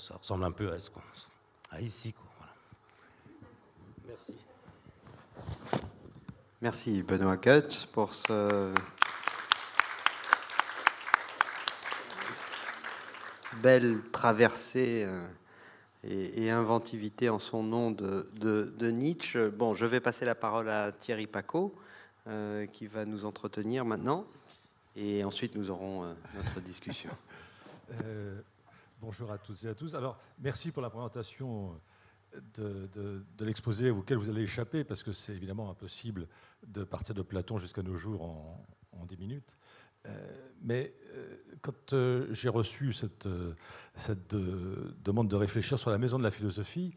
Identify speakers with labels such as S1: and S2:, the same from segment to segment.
S1: ça ressemble un peu à ce qu'on à ici. Merci.
S2: Merci Benoît Kutz pour ce belle traversée euh, et, inventivité en son nom de, Nietzsche. Bon, je vais passer la parole à Thierry Paco, euh, qui va nous entretenir maintenant, et ensuite nous aurons euh, notre discussion.
S3: Bonjour à toutes et à tous. Alors, merci pour la présentation de, l'exposé auquel vous allez échapper, parce que c'est évidemment impossible de partir de Platon jusqu'à nos jours en, en 10 minutes. Euh, mais euh, quand euh, j'ai reçu cette, demande de réfléchir sur la maison de la philosophie,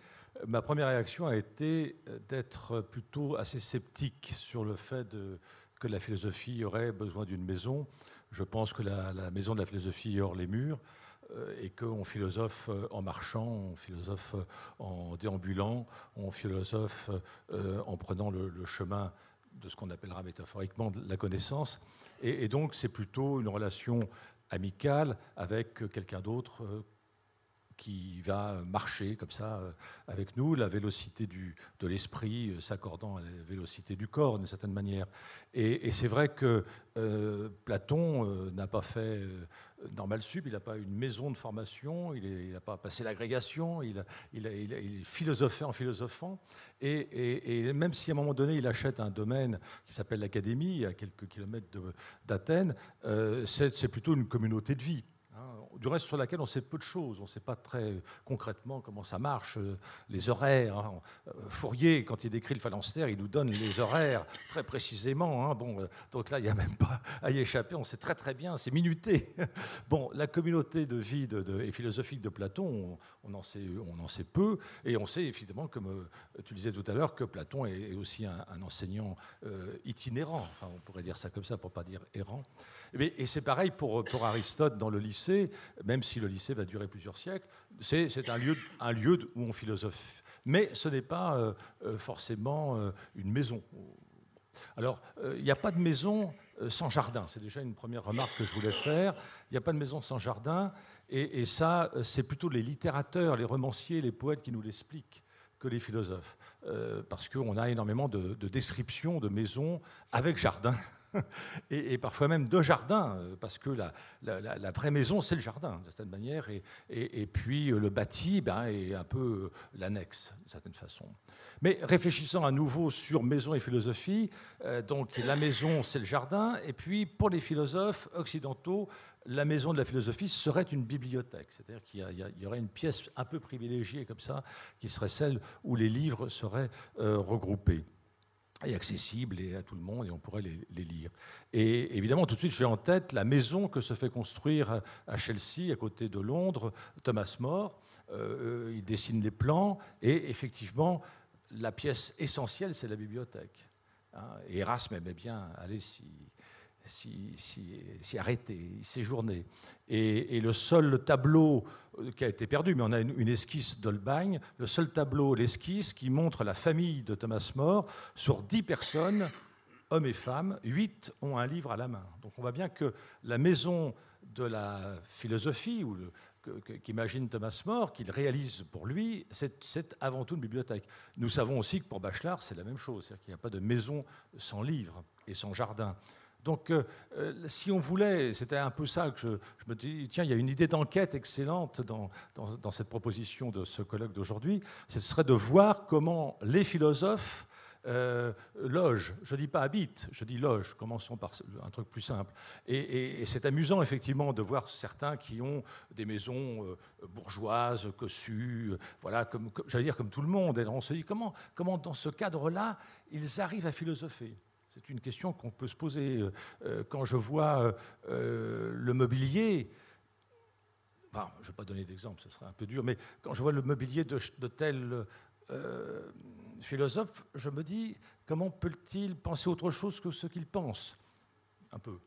S3: ma première réaction a été d'être plutôt assez sceptique sur le fait que la philosophie aurait besoin d'une maison. Je pense que la, maison de la philosophie est hors les murs et qu'on philosophe en marchant, on philosophe en déambulant, on philosophe en prenant le, chemin de ce qu'on appellera métaphoriquement la connaissance. Et, donc, c'est plutôt une relation amicale avec quelqu'un d'autre euh, qui va marcher comme ça euh, avec nous, la vélocité du, de l'esprit euh, s'accordant à la vélocité du corps d'une certaine manière. Et, c'est vrai que Platon n'a pas fait normal sup, il n'a pas une maison de formation, il n'a pas passé l'agrégation, il, il, il, en philosophant. Et, même si à un moment donné il achète un domaine qui s'appelle l'Académie, à quelques kilomètres d'Athènes, euh, c'est plutôt une communauté de vie du reste sur laquelle on sait peu de choses. On ne sait pas très concrètement comment ça marche, euh, les horaires. Hein. Euh, Fourier, quand il décrit le phalanstère, il nous donne les horaires très précisément. Hein. Bon, euh, donc là, il n'y a même pas à y échapper. On sait très très bien, c'est minuté. Bon, la communauté de vie et philosophique de Platon, on, en sait, peu. Et on sait évidemment, comme tu disais tout à l'heure, que Platon est, aussi un, enseignant itinérant. On pourrait dire ça comme ça pour pas dire errant. Et c'est pareil pour, Aristote dans le lycée, même si le lycée va durer plusieurs siècles. C'est un lieu, où on philosophe. Mais ce n'est pas euh, euh, forcément euh, une maison. Alors, il n'y a pas de maison sans jardin. C'est déjà une première remarque que je voulais faire. Il n'y a pas de maison sans jardin. Et, ça, c'est plutôt les littérateurs, les romanciers, les poètes qui nous l'expliquent que les philosophes. parce qu'on a énormément de descriptions de maisons avec jardin et, parfois même de jardins, euh, parce que la, vraie maison, c'est le jardin, d'une certaine manière, et, et, puis euh, le bâti ben, est un peu euh, l'annexe, d'une certaine façon. Mais réfléchissant à nouveau sur maison et philosophie, donc la maison, c'est le jardin, et puis pour les philosophes occidentaux, la maison de la philosophie serait une bibliothèque, c'est-à-dire qu'il y, aurait une pièce un peu privilégiée comme ça, qui serait celle où les livres seraient regroupés et accessible et à tout le monde, et on pourrait les, lire. Et évidemment, tout de suite, j'ai en tête la maison que se fait construire à Chelsea, à côté de Londres, Thomas More. Euh, il dessine les plans, et effectivement, la pièce essentielle, c'est la bibliothèque. Hein. et Erasme aimait bien aller s'y s'y arrêter, y séjourner. Et, le seul tableau euh, qui a été perdu, mais on a une, esquisse d'Holbein, le seul tableau, l'esquisse, qui montre la famille de Thomas More, sur dix personnes, hommes et femmes, huit ont un livre à la main. Donc on voit bien que la maison de la philosophie, ou qu'imagine Thomas More, qu'il réalise pour lui, c'est avant tout une bibliothèque. Nous savons aussi que pour Bachelard, c'est la même chose, c'est-à-dire qu'il n'y a pas de maison sans livre et sans jardin. Donc, euh, euh, si on voulait, c'était un peu ça que je, me dis, tiens, il y a une idée d'enquête excellente dans, cette proposition de ce colloque d'aujourd'hui, ce serait de voir comment les philosophes euh, logent. Je ne dis pas habitent, je dis logent. Commençons par un truc plus simple. Et, c'est amusant, effectivement, de voir certains qui ont des maisons bourgeoises, cossues, voilà, j'allais dire comme tout le monde. Et on se dit, comment, comment dans ce cadre-là, ils arrivent à philosopher? C'est une question qu'on peut se poser. Euh, euh, quand je vois euh, le mobilier, je ne vais pas donner d'exemple, ce serait un peu dur, mais quand je vois le mobilier de, de tel philosophe, je me dis comment peut-il penser autre chose que ce qu'il pense? Un peu.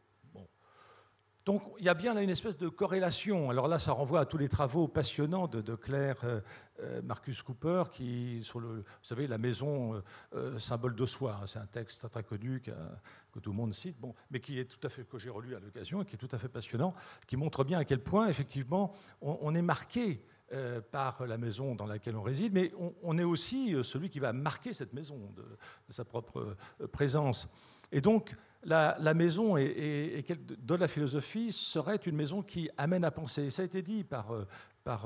S3: Donc il y a bien là une espèce de corrélation. Alors là, ça renvoie à tous les travaux passionnants de, Claire euh, euh, Marcus Cooper, qui, sur vous savez, la maison euh, symbole de soi. Hein, c'est un texte très connu que tout le monde cite, bon, mais qui est tout à fait que j'ai relu à l'occasion et qui est tout à fait passionnant, qui montre bien à quel point effectivement on, est marqué par la maison dans laquelle on réside, mais on, est aussi celui qui va marquer cette maison de, de sa propre présence. Et donc, la, maison et, de la philosophie serait une maison qui amène à penser. Ça a été dit par, euh,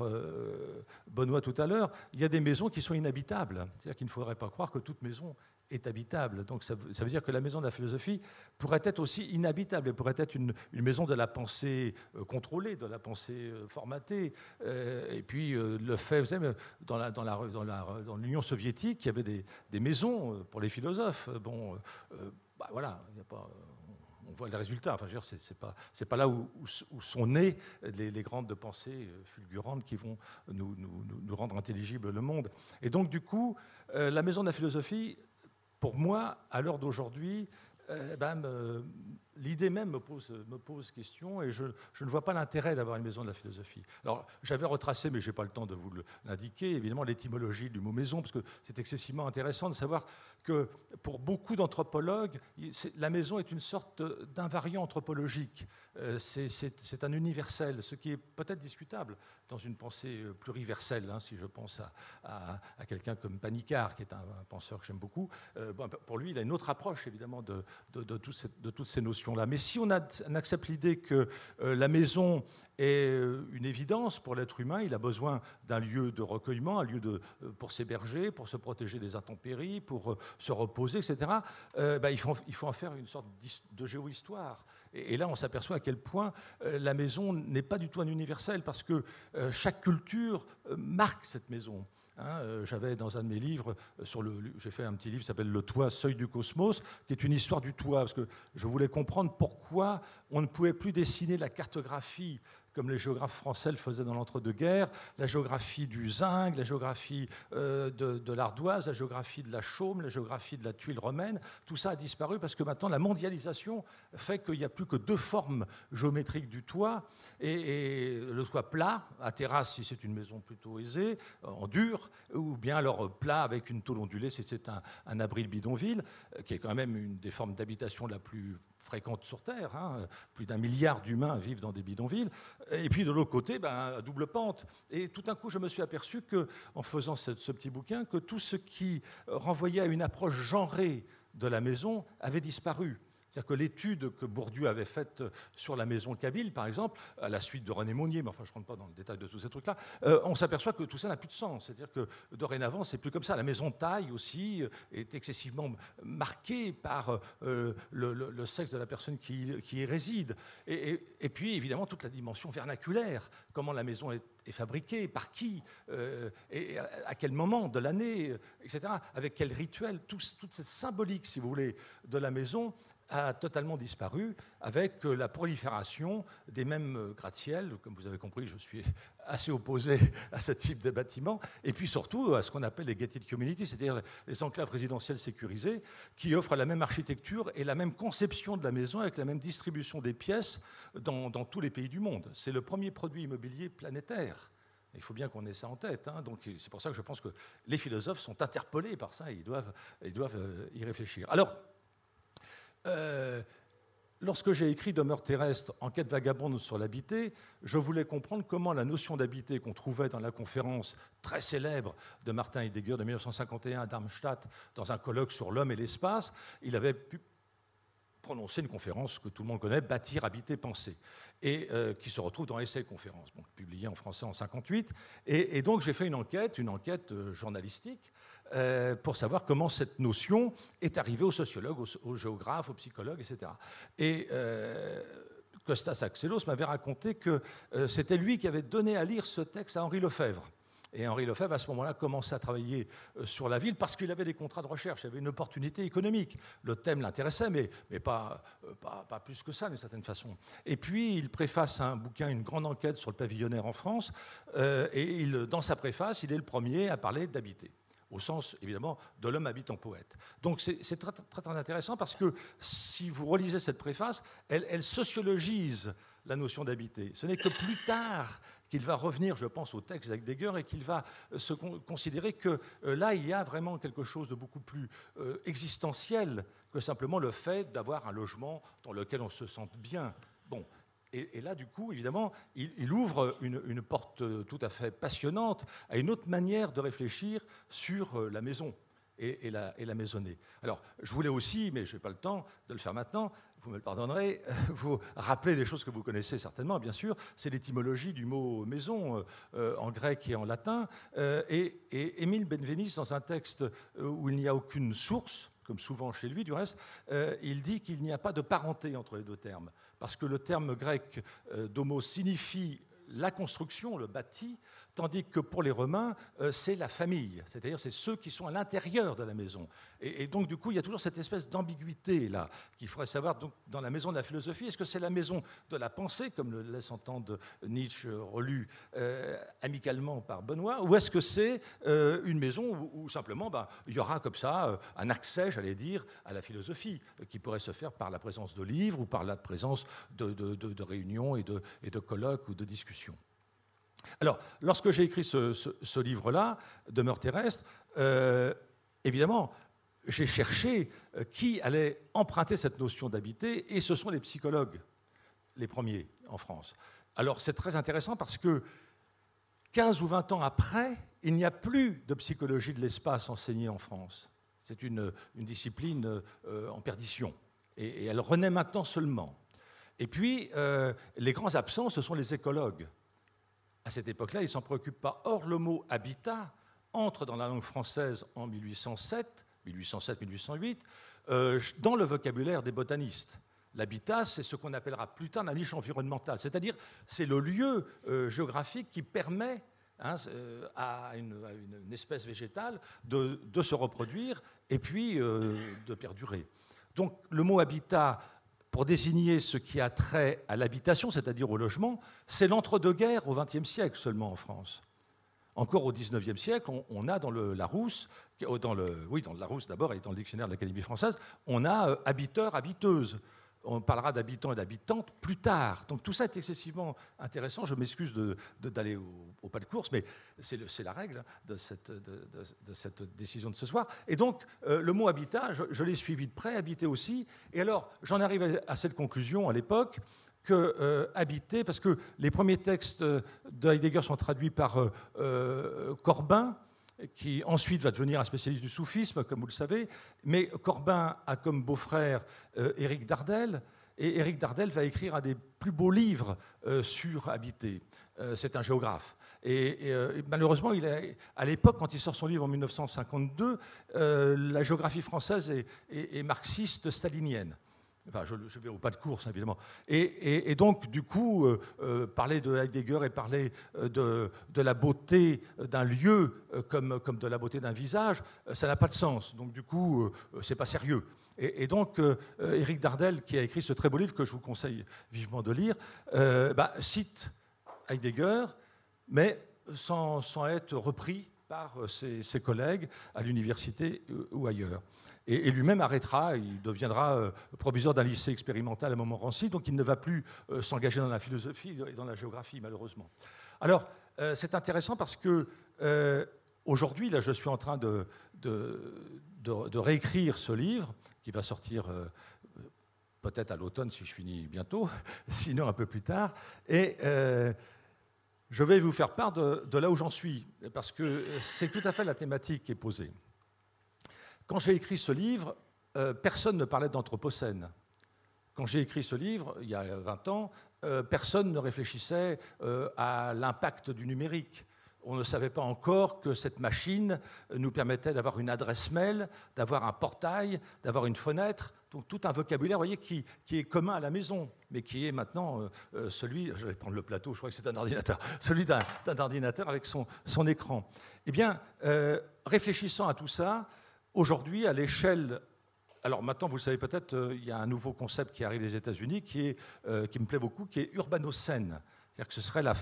S3: euh, Benoît tout à l'heure, il y a des maisons qui sont inhabitables. C'est-à-dire qu'il ne faudrait pas croire que toute maison est habitable. Donc ça, veut dire que la maison de la philosophie pourrait être aussi inhabitable, elle pourrait être une, maison de la pensée euh, contrôlée, de la pensée formatée. et puis le fait, vous savez, dans l'Union la, dans soviétique, il y avait des, des, maisons pour les philosophes. Bon, bah, voilà, on voit les résultats. Enfin, c'est pas, pas là où, sont nées les, grandes pensées euh, fulgurantes qui vont nous, rendre intelligible le monde. Et donc, du coup, euh, la maison de la philosophie, pour moi, à l'heure d'aujourd'hui, euh, ben, l'idée même me pose, me pose question et je, ne vois pas l'intérêt d'avoir une maison de la philosophie. Alors, j'avais retracé, mais je n'ai pas le temps de vous l'indiquer, évidemment, l'étymologie du mot maison, parce que c'est excessivement intéressant de savoir que pour beaucoup d'anthropologues, la maison est une sorte d'invariant anthropologique. Euh, c'est un universel, ce qui est peut-être discutable dans une pensée euh, pluriverselle, hein, si je pense à, à, quelqu'un comme Panicard, qui est un, penseur que j'aime beaucoup. Euh, pour lui, il a une autre approche, évidemment, de, de, de, toutes ces Mais si on, accepte l'idée que la maison est une évidence pour l'être humain. Il a besoin d'un lieu de recueillement, un lieu de, pour s'héberger, pour se protéger des intempéries, pour se reposer, etc. Ben, il, faut, en faire une sorte de géohistoire. Et, là, on s'aperçoit à quel point euh, la maison n'est pas du tout un universel, parce que euh, chaque culture euh, marque cette maison. Hein. J'avais dans un de mes livres, le, j'ai fait un petit livre qui s'appelle Le toit, seuil du cosmos, qui est une histoire du toit, parce que je voulais comprendre pourquoi on ne pouvait plus dessiner la cartographie comme les géographes français le faisaient dans l'entre-deux-guerres, la géographie du zinc, la géographie euh, de, l'ardoise, la géographie de la chaume, la géographie de la tuile romaine, tout ça a disparu parce que maintenant la mondialisation fait qu'il n'y a plus que deux formes géométriques du toit, et, le toit plat, à terrasse si c'est une maison plutôt aisée, en dur, ou bien alors plat avec une tôle ondulée si c'est un, un abri de bidonville, qui est quand même une des formes d'habitation la plus fréquente sur Terre. Hein. Plus d'un milliard d'humains vivent dans des bidonvilles. Et puis de l'autre côté, ben, à double pente. Et tout d'un coup, je me suis aperçu que, en faisant ce, petit bouquin, que tout ce qui renvoyait à une approche genrée de la maison avait disparu. C'est-à-dire que l'étude que Bourdieu avait faite sur la maison Kabyle, par exemple, à la suite de René Monnier, mais enfin je ne rentre pas dans le détail de tous ces trucs-là, euh, on s'aperçoit que tout ça n'a plus de sens. C'est-à-dire que dorénavant, c'est plus comme ça. La maison taille aussi euh, est excessivement marquée par euh, le, sexe de la personne qui, y réside. Et, puis, évidemment, toute la dimension vernaculaire, comment la maison est, fabriquée, par qui, à quel moment de l'année, etc., avec quel rituel, toute cette symbolique, si vous voulez, de la maison a totalement disparu avec euh, la prolifération des mêmes euh, gratte-ciel. Comme vous avez compris, je suis assez opposé à ce type de bâtiment. Et puis surtout à ce qu'on appelle les gated communities, c'est-à-dire les enclaves résidentielles sécurisées, qui offrent la même architecture et la même conception de la maison avec la même distribution des pièces dans, tous les pays du monde. C'est le premier produit immobilier planétaire. Il faut bien qu'on ait ça en tête. Hein. Donc c'est pour ça que je pense que les philosophes sont interpellés par ça et ils doivent, ils doivent euh, y réfléchir. Alors, euh, lorsque j'ai écrit Demeure terrestre, enquête vagabonde sur l'habité, je voulais comprendre comment la notion d'habité qu'on trouvait dans la conférence très célèbre de Martin Heidegger de 1951 à Darmstadt, dans un colloque sur l'homme et l'espace, il avait pu prononcer une conférence que tout le monde connaît, Bâtir, habiter, penser, et euh, qui se retrouve dans Essai conférence, publié en français en 58. Et, et donc j'ai fait une enquête, une enquête euh, journalistique, euh, pour savoir comment cette notion est arrivée aux sociologues, aux, géographes, aux psychologues, etc. Et euh, Costas Axelos m'avait raconté que euh, c'était lui qui avait donné à lire ce texte à Henri Lefebvre. Et Henri Lefebvre, à ce moment-là, commençait à travailler sur la ville parce qu'il avait des contrats de recherche, il avait une opportunité économique. Le thème l'intéressait, mais, pas, plus que ça, d'une certaine façon. Et puis, il préface un bouquin, une grande enquête sur le pavillonnaire en France, et dans sa préface, il est le premier à parler d'habiter au sens évidemment de l'homme habitant poète. Donc c'est très, intéressant parce que si vous relisez cette préface, elle, sociologise la notion d'habiter. Ce n'est que plus tard qu'il va revenir, je pense, au texte d'Heidegger et qu'il va euh, se considérer que euh, là, il y a vraiment quelque chose de beaucoup plus euh, existentiel que simplement le fait d'avoir un logement dans lequel on se sente bien. Bon, et, là, du coup, évidemment, il, ouvre une, porte tout à fait passionnante à une autre manière de réfléchir sur la maison et, la, et maisonnée. Alors, je voulais aussi, mais je n'ai pas le temps de le faire maintenant, vous me le pardonnerez, vous rappeler des choses que vous connaissez certainement, bien sûr. C'est l'étymologie du mot maison euh, euh, en grec et en latin. Euh, et, Émile Benveniste, dans un texte où il n'y a aucune source, comme souvent chez lui du reste, il dit qu'il n'y a pas de parenté entre les deux termes. Parce que le terme grec d'homo signifie la construction, le bâti, tandis que pour les Romains, euh, c'est la famille, c'est-à-dire c'est ceux qui sont à l'intérieur de la maison. Et, donc du coup, il y a toujours cette espèce d'ambiguïté là qu'il faudrait savoir donc, dans la maison de la philosophie. Est-ce que c'est la maison de la pensée, comme le laisse entendre Nietzsche, relu euh, amicalement par Benoît, ou est-ce que c'est euh, une maison où, simplement ben, il y aura comme ça un accès, j'allais dire, à la philosophie, qui pourrait se faire par la présence de livres ou par la présence de, réunions et de, et de colloques ou de discussions? Alors, lorsque j'ai écrit ce, livre-là, Demeure terrestre, euh, évidemment, j'ai cherché euh, qui allait emprunter cette notion d'habiter, et ce sont les psychologues, les premiers en France. Alors, c'est très intéressant parce que 15 ou 20 ans après, il n'y a plus de psychologie de l'espace enseignée en France. C'est une, discipline euh, en perdition, et, elle renaît maintenant seulement. Et puis, les grands absents, ce sont les écologues à cette époque-là, ils ne s'en préoccupent pas. Or, le mot habitat entre dans la langue française en 1807, 1807-1808, euh, dans le vocabulaire des botanistes. L'habitat, c'est ce qu'on appellera plus tard la niche environnementale, c'est-à-dire c'est le lieu euh, géographique qui permet hein, euh, à, une, espèce végétale de, se reproduire et puis de perdurer. Donc le mot habitat pour désigner ce qui a trait à l'habitation, c'est-à-dire au logement, c'est l'entre-deux-guerres au XXe siècle seulement en France. Encore au XIXe siècle, on, a dans le Larousse, le, oui, dans le Larousse d'abord et dans le dictionnaire de l'Académie française, on a euh, habiteur, habiteuse. On parlera d'habitants et d'habitantes plus tard. Donc tout ça est excessivement intéressant. Je m'excuse d'aller au, pas de course, mais c'est la règle de cette, décision de ce soir. Et donc euh, le mot habitat, je, l'ai suivi de près, habiter aussi. Et alors j'en arrive à cette conclusion à l'époque que euh, habiter, parce que les premiers textes de Heidegger sont traduits par euh, Corbin, qui ensuite va devenir un spécialiste du soufisme, comme vous le savez. Mais Corbin a comme beau-frère euh, Éric Dardel, et Éric Dardel va écrire un des plus beaux livres euh, sur habiter. Euh, c'est un géographe. Et, malheureusement, il à l'époque, quand il sort son livre en 1952, la géographie française est marxiste stalinienne. Enfin, je, vais au pas de course, évidemment. Et, donc, du coup, euh, euh, parler de Heidegger et parler euh, de, la beauté d'un lieu comme, de la beauté d'un visage, ça n'a pas de sens. Donc, du coup, c'est pas sérieux. Et, donc, Éric Dardel, qui a écrit ce très beau livre que je vous conseille vivement de lire, bah, cite Heidegger, mais sans être repris par ses, ses collègues à l'université ou ailleurs. Et, lui-même arrêtera, il deviendra euh, proviseur d'un lycée expérimental à Montmorency, donc il ne va plus euh, s'engager dans la philosophie et dans la géographie, malheureusement. Alors, euh, c'est intéressant parce que aujourd'hui, là, je suis en train de, réécrire ce livre qui va sortir peut-être à l'automne si je finis bientôt, sinon un peu plus tard. Et je vais vous faire part de là où j'en suis, parce que c'est tout à fait la thématique qui est posée. Quand j'ai écrit ce livre, euh, personne ne parlait d'Anthropocène. Quand j'ai écrit ce livre, il y a 20 ans, euh, personne ne réfléchissait euh, à l'impact du numérique. On ne savait pas encore que cette machine nous permettait d'avoir une adresse mail, d'avoir un portail, d'avoir une fenêtre, donc tout un vocabulaire voyez, qui, est commun à la maison, mais qui est maintenant celui, je vais prendre le plateau, je crois que c'est un ordinateur, celui d'un ordinateur avec son, écran. Eh bien, réfléchissant à tout ça, Aujourd'hui, à l'échelle alors maintenant, vous le savez peut-être, euh, il y a un nouveau concept qui arrive des États-Unis qui, euh, qui me plaît beaucoup, qui est urbanocène. C'est-à-dire que ce serait la,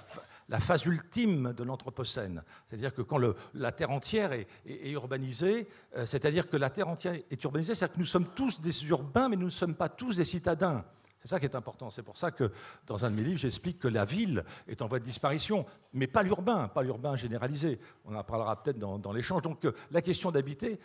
S3: phase ultime de l'Anthropocène. C'est-à-dire que quand la Terre entière est, urbanisée, euh, c'est-à-dire que la Terre entière est urbanisée, c'est-à-dire que nous sommes tous des urbains, mais nous ne sommes pas tous des citadins. C'est ça qui est important. C'est pour ça que dans un de mes livres, j'explique que la ville est en voie de disparition, mais pas l'urbain, pas l'urbain généralisé. On en parlera peut-être dans, dans l'échange. Donc euh, la question d'habiter,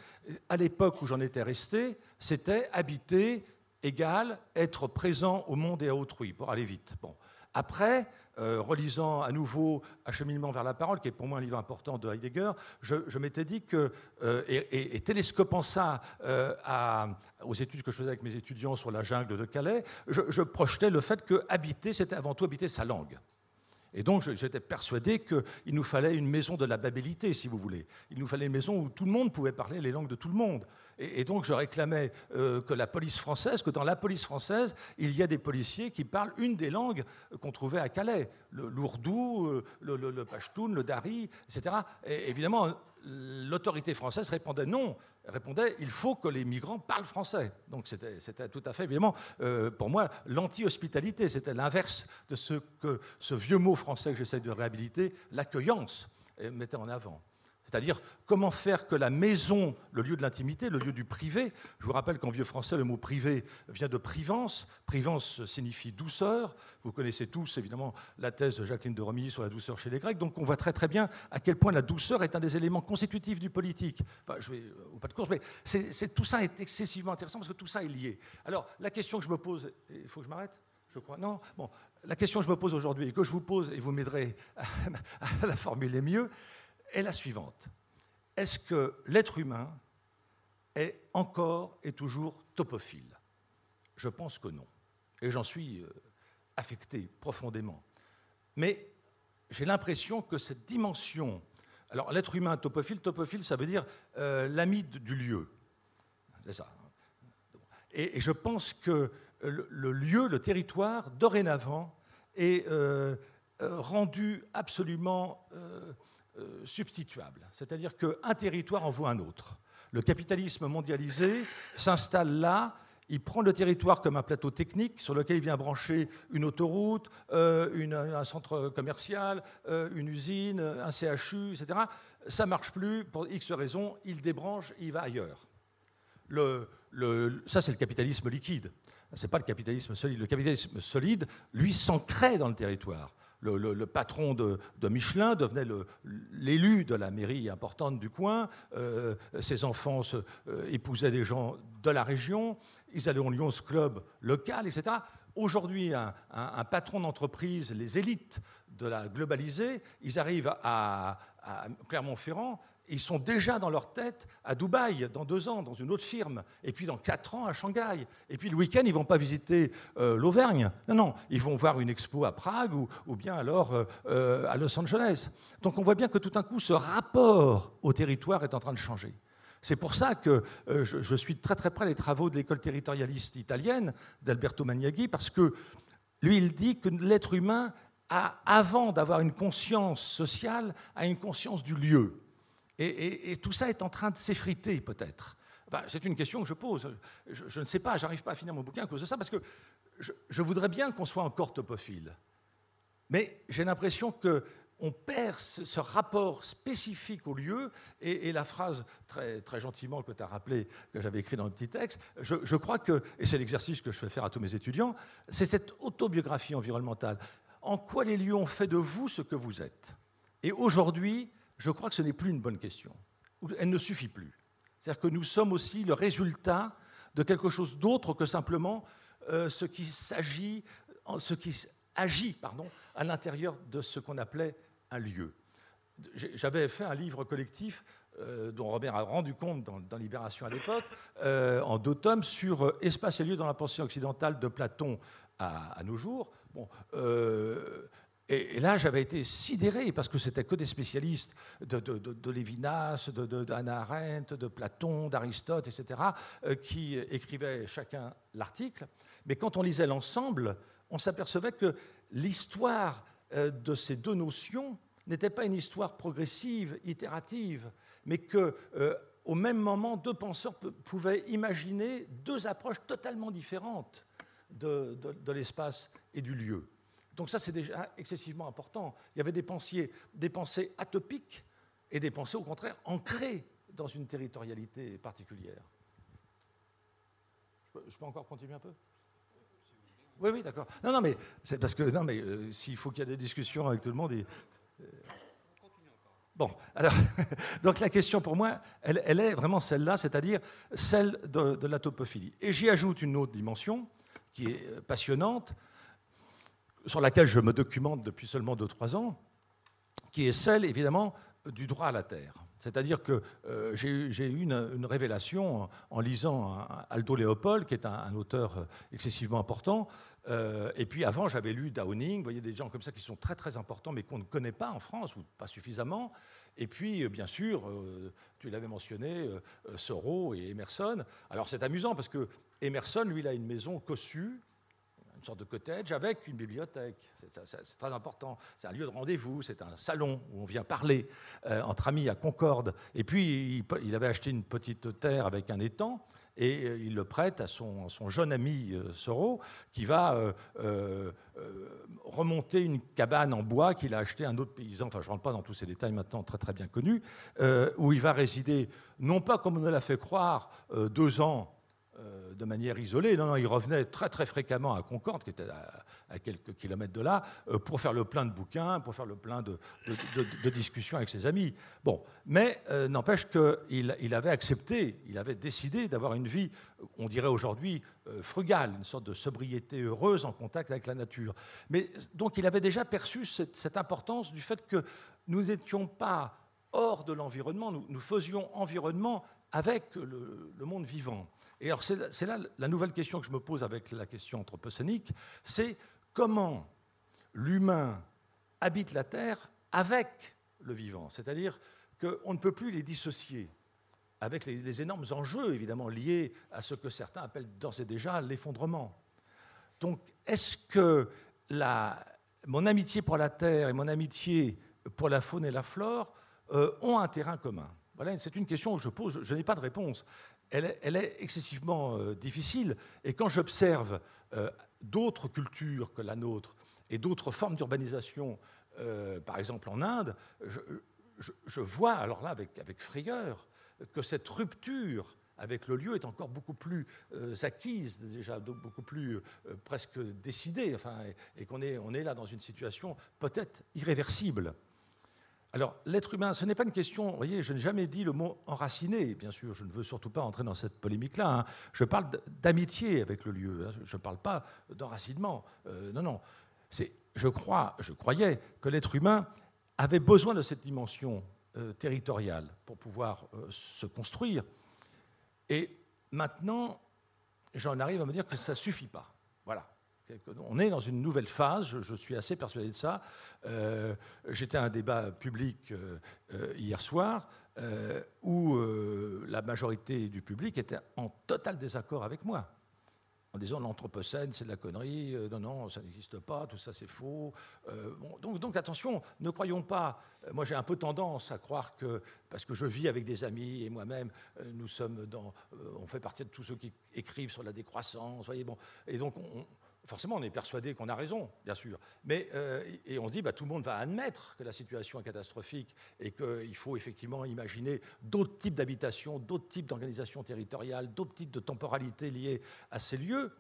S3: à l'époque où j'en étais resté, c'était habiter égale être présent au monde et à autrui, pour aller vite. Bon. Après, euh, relisant à nouveau Acheminement vers la parole, qui est pour moi un livre important de Heidegger, je, m'étais dit que, euh, et, télescopant ça euh, aux études que je faisais avec mes étudiants sur la jungle de Calais, je, projetais le fait que habiter, c'était avant tout habiter sa langue. Et donc j'étais persuadé qu'il nous fallait une maison de la babilité, si vous voulez. Il nous fallait une maison où tout le monde pouvait parler les langues de tout le monde. Et, donc je réclamais euh, que la police française, que dans la police française, il y a des policiers qui parlent une des langues qu'on trouvait à Calais, l'ourdou, euh, le, le, le, le dari, etc. Et évidemment, l'autorité française répondait non, répondait il faut que les migrants parlent français. Donc c'était tout à fait, évidemment, euh, pour moi, l'anti-hospitalité, c'était l'inverse de ce que ce vieux mot français que j'essaie de réhabiliter, l'accueillance, mettait en avant. C'est-à-dire comment faire que la maison, le lieu de l'intimité, le lieu du privé, je vous rappelle qu'en vieux français, le mot privé vient de privance. Privance signifie douceur. Vous connaissez tous, évidemment, la thèse de Jacqueline de Romilly sur la douceur chez les Grecs. Donc on voit très très bien à quel point la douceur est un des éléments constitutifs du politique. Enfin, je vais, ou pas de course, mais tout ça est excessivement intéressant parce que tout ça est lié. Alors la question que je me pose, il faut que je m'arrête je crois. Non Bon, la question que je me pose aujourd'hui et que je vous pose, et vous m'aiderez à la formuler mieux, est la suivante. Est-ce que l'être humain est encore et toujours topophile? Je pense que non. Et j'en suis euh, affecté profondément. Mais j'ai l'impression que cette dimension... Alors l'être humain topophile, topophile, ça veut dire euh, l'ami du lieu. C'est ça. Et, je pense que le, lieu, le territoire, dorénavant, est euh, rendu absolument euh, substituable. C'est-à-dire qu'un territoire envoie un autre. Le capitalisme mondialisé s'installe là, il prend le territoire comme un plateau technique sur lequel il vient brancher une autoroute, euh, un centre commercial, euh, une usine, un CHU, etc. Ça ne marche plus, pour X raisons, il débranche, il va ailleurs. ça, c'est le capitalisme liquide. Ce n'est pas le capitalisme solide. Le capitalisme solide, lui, s'ancrait dans le territoire le, patron de, Michelin devenait l'élu de la mairie importante du coin. Euh, ses enfants euh, épousaient des gens de la région. Ils allaient au Lyons Club local, etc. Aujourd'hui, un, patron d'entreprise, les élites de la globalisée, ils arrivent à Clermont-Ferrand ils sont déjà dans leur tête à Dubaï dans deux ans, dans une autre firme, et puis dans quatre ans à Shanghai. Et puis le week-end, ils ne vont pas visiter euh, l'Auvergne. Non, non, ils vont voir une expo à Prague ou, bien alors euh, euh, à Los Angeles. Donc on voit bien que tout d'un coup, ce rapport au territoire est en train de changer. C'est pour ça que je, je, suis très très près des travaux de l'école territorialiste italienne d'Alberto Magnaghi, parce que lui, il dit que l'être humain, a, avant d'avoir une conscience sociale, a une conscience du lieu. Et, tout ça est en train de s'effriter, peut-être. c'est une question que je pose. Je, ne sais pas, j'arrive pas à finir mon bouquin à cause de ça, parce que je, voudrais bien qu'on soit encore topophile. Mais j'ai l'impression qu'on perd ce, rapport spécifique au lieu, et, la phrase très, très gentiment que tu as rappelée, que j'avais écrite dans le petit texte, je, je crois que, et c'est l'exercice que je fais faire à tous mes étudiants, c'est cette autobiographie environnementale. En quoi les lieux ont fait de vous ce que vous êtes? Et aujourd'hui, je crois que ce n'est plus une bonne question. Elle ne suffit plus. C'est-à-dire que nous sommes aussi le résultat de quelque chose d'autre que simplement euh, ce qui s'agit, ce qui agit pardon, à l'intérieur de ce qu'on appelait un lieu. J'avais fait un livre collectif euh, dont Robert a rendu compte dans, Libération à l'époque, euh, en deux tomes, sur espace et lieu dans la pensée occidentale de Platon à, nos jours. Et, là, j'avais été sidéré parce que c'était que des spécialistes de, de, Lévinas, d'Anna Arendt, de Platon, d'Aristote, etc., euh, qui écrivaient chacun l'article. Mais quand on lisait l'ensemble, on s'apercevait que l'histoire euh, de ces deux notions n'était pas une histoire progressive, itérative, mais que euh, au même moment, deux penseurs pouvaient imaginer deux approches totalement différentes de l'espace et du lieu. Donc ça, c'est déjà excessivement important. Il y avait des pensées, des pensées atopiques et des pensées, au contraire, ancrées dans une territorialité particulière. Je peux, encore continuer un peu? Oui, oui, d'accord. Non, non, mais c'est parce que non, mais euh, s'il faut qu'il y ait des discussions avec tout le monde. Et, euh, Bon, alors, donc la question pour moi, elle, elle est vraiment celle-là, c'est-à-dire celle de, de la topophilie. Et j'y ajoute une autre dimension qui est euh, passionnante, sur laquelle je me documente depuis seulement 2-3 ans, qui est celle, évidemment, du droit à la terre. C'est-à-dire que euh, j'ai eu une, révélation en, lisant Aldo Léopold, qui est un, auteur excessivement important. Euh, et puis avant, j'avais lu Downing. Vous voyez des gens comme ça qui sont très très importants, mais qu'on ne connaît pas en France ou pas suffisamment. Et puis, euh, bien sûr, euh, tu l'avais mentionné, euh, Thoreau et Emerson. Alors c'est amusant parce que Emerson, lui, il a une maison cossue sorte de cottage avec une bibliothèque. C'est très important. C'est un lieu de rendez-vous, c'est un salon où on vient parler euh, entre amis à Concorde. Et puis, il, avait acheté une petite terre avec un étang. Et euh, il le prête à son, son jeune ami euh, Soro, qui va euh, remonter une cabane en bois qu'il a acheté à un autre paysan. Enfin, je ne rentre pas dans tous ces détails maintenant très très bien connus, où il va résider, non pas comme on l'a fait croire, deux ans euh, de manière isolée. Non, non, il revenait très très fréquemment à Concorde, qui était à, quelques kilomètres de là, euh, pour faire le plein de bouquins, pour faire le plein de, discussions avec ses amis. Bon, mais euh, n'empêche qu'il il avait accepté, il avait décidé d'avoir une vie, on dirait aujourd'hui, frugale, une sorte de sobriété heureuse en contact avec la nature. Mais donc il avait déjà perçu cette, importance du fait que nous n'étions pas hors de l'environnement, nous, faisions environnement avec le monde vivant. Et alors, c'est là la nouvelle question que je me pose avec la question anthropocénique, c'est comment l'humain habite la Terre avec le vivant? C'est-à-dire qu'on ne peut plus les dissocier avec les, énormes enjeux, évidemment, liés à ce que certains appellent d'ores et déjà l'effondrement. Donc, est-ce que mon amitié pour la Terre et mon amitié pour la faune et la flore euh, ont un terrain commun? C'est une question que je pose, je n'ai pas de réponse elle est, exessivement euh, difficile. Et quand j'observe euh, d'autres cultures que la nôtre et d'autres formes d'urbanisation, euh, par exemple en Inde, je, vois, alors là, avec, frayeur, que cette rupture avec le lieu est encore beaucoup plus acquise, déjà beaucoup plus presque décidée, enfin, et, et qu'on est, on est là dans une situation peut-être irréversible. Alors, l'être humain, ce n'est pas une question, vous voyez, je n'ai jamais dit le mot enraciné, bien sûr, je ne veux surtout pas entrer dans cette polémique-là. Hein. Je parle d'amitié avec le lieu, hein. je ne parle pas d'enracinement. Euh, non, non. Je crois, je croyais que l'être humain avait besoin de cette dimension euh, territoriale pour pouvoir euh, se construire. Et maintenant, j'en arrive à me dire que ça ne suffit pas. Voilà. On est dans une nouvelle phase, je, suis assez persuadé de ça. Euh, J'étais à un débat public euh, euh, hier soir où la majorité du public était en total désaccord avec moi. En disant l'anthropocène, c'est de la connerie, non, non, ça n'existe pas, tout ça c'est faux. Donc, donc, attention, ne croyons pas. Moi j'ai un peu tendance à croire que, parce que je vis avec des amis et moi-même, nous sommes dans. on fait partie de tous ceux qui écrivent sur la décroissance, voyez, bon, et donc on, forcément, on est persuadé qu'on a raison, bien sûr. Mais, euh, et on dit, bah, tout le monde va admettre que la situation est catastrophique et qu'il faut effectivement imaginer d'autres types d'habitations, d'autres types d'organisation territoriale, d'autres types de temporalité liées à ces lieux.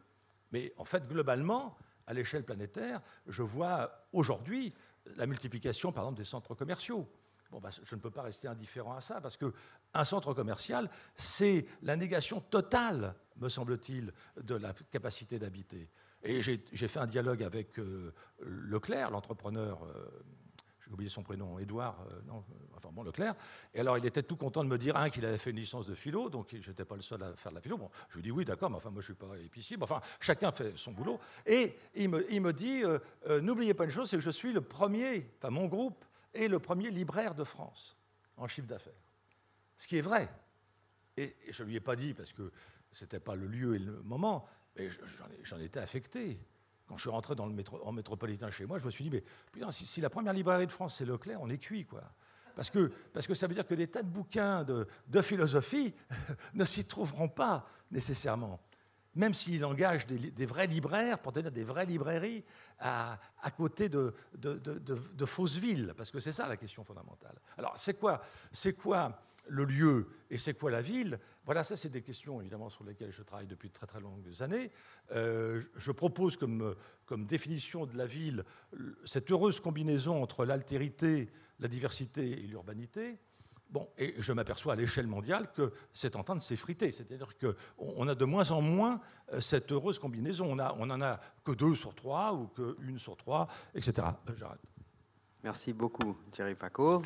S3: Mais en fait, globalement, à l'échelle planétaire, je vois aujourd'hui la multiplication, par exemple, des centres commerciaux. Bon, bah, je ne peux pas rester indifférent à ça, parce qu'un centre commercial, c'est la négation totale, me semble-t-il, de la capacité d'habiter. Et j'ai fait un dialogue avec euh, Leclerc, l'entrepreneur, euh, j'ai oublié son prénom, Édouard, euh, non, enfin bon, Leclerc. Et alors, il était tout content de me dire, un, qu'il avait fait une licence de philo, donc je n'étais pas le seul à faire de la philo. Bon, je lui dis, oui, d'accord, mais enfin, moi, je suis pas épicier. Enfin, chacun fait son boulot. Et il me, dit, n'oubliez pas une chose, c'est que je suis le premier, enfin, mon groupe est le premier libraire de France en chiffre d'affaires. Ce qui est vrai. Et, et je ne lui ai pas dit, parce que ce n'était pas le lieu et le moment, et j'en étais affecté. Quand je suis rentré dans le en métropolitain chez moi, je me suis dit, mais putain, si, la première librairie de France, c'est Leclerc, on est cuit, quoi. Parce que, parce que ça veut dire que des tas de bouquins de, philosophie ne s'y trouveront pas nécessairement. Même s'il engage des, vrais libraires, pour tenir des vraies librairies, à, côté de, de, de, fausses villes, parce que c'est ça la question fondamentale. Alors, c'est quoi, quoi le lieu et c'est quoi la ville Voilà, ça c'est des questions évidemment sur lesquelles je travaille depuis de très très longues années. Euh, je propose comme, comme définition de la ville cette heureuse combinaison entre l'altérité, la diversité et l'urbanité. Bon, et je m'aperçois à l'échelle mondiale que c'est en train de s'effriter. C'est-à-dire qu'on a de moins en moins euh, cette heureuse combinaison. On, a, on en a que deux sur trois ou que une sur trois, etc. Euh, j'arrête.
S2: Merci beaucoup, Thierry Paco.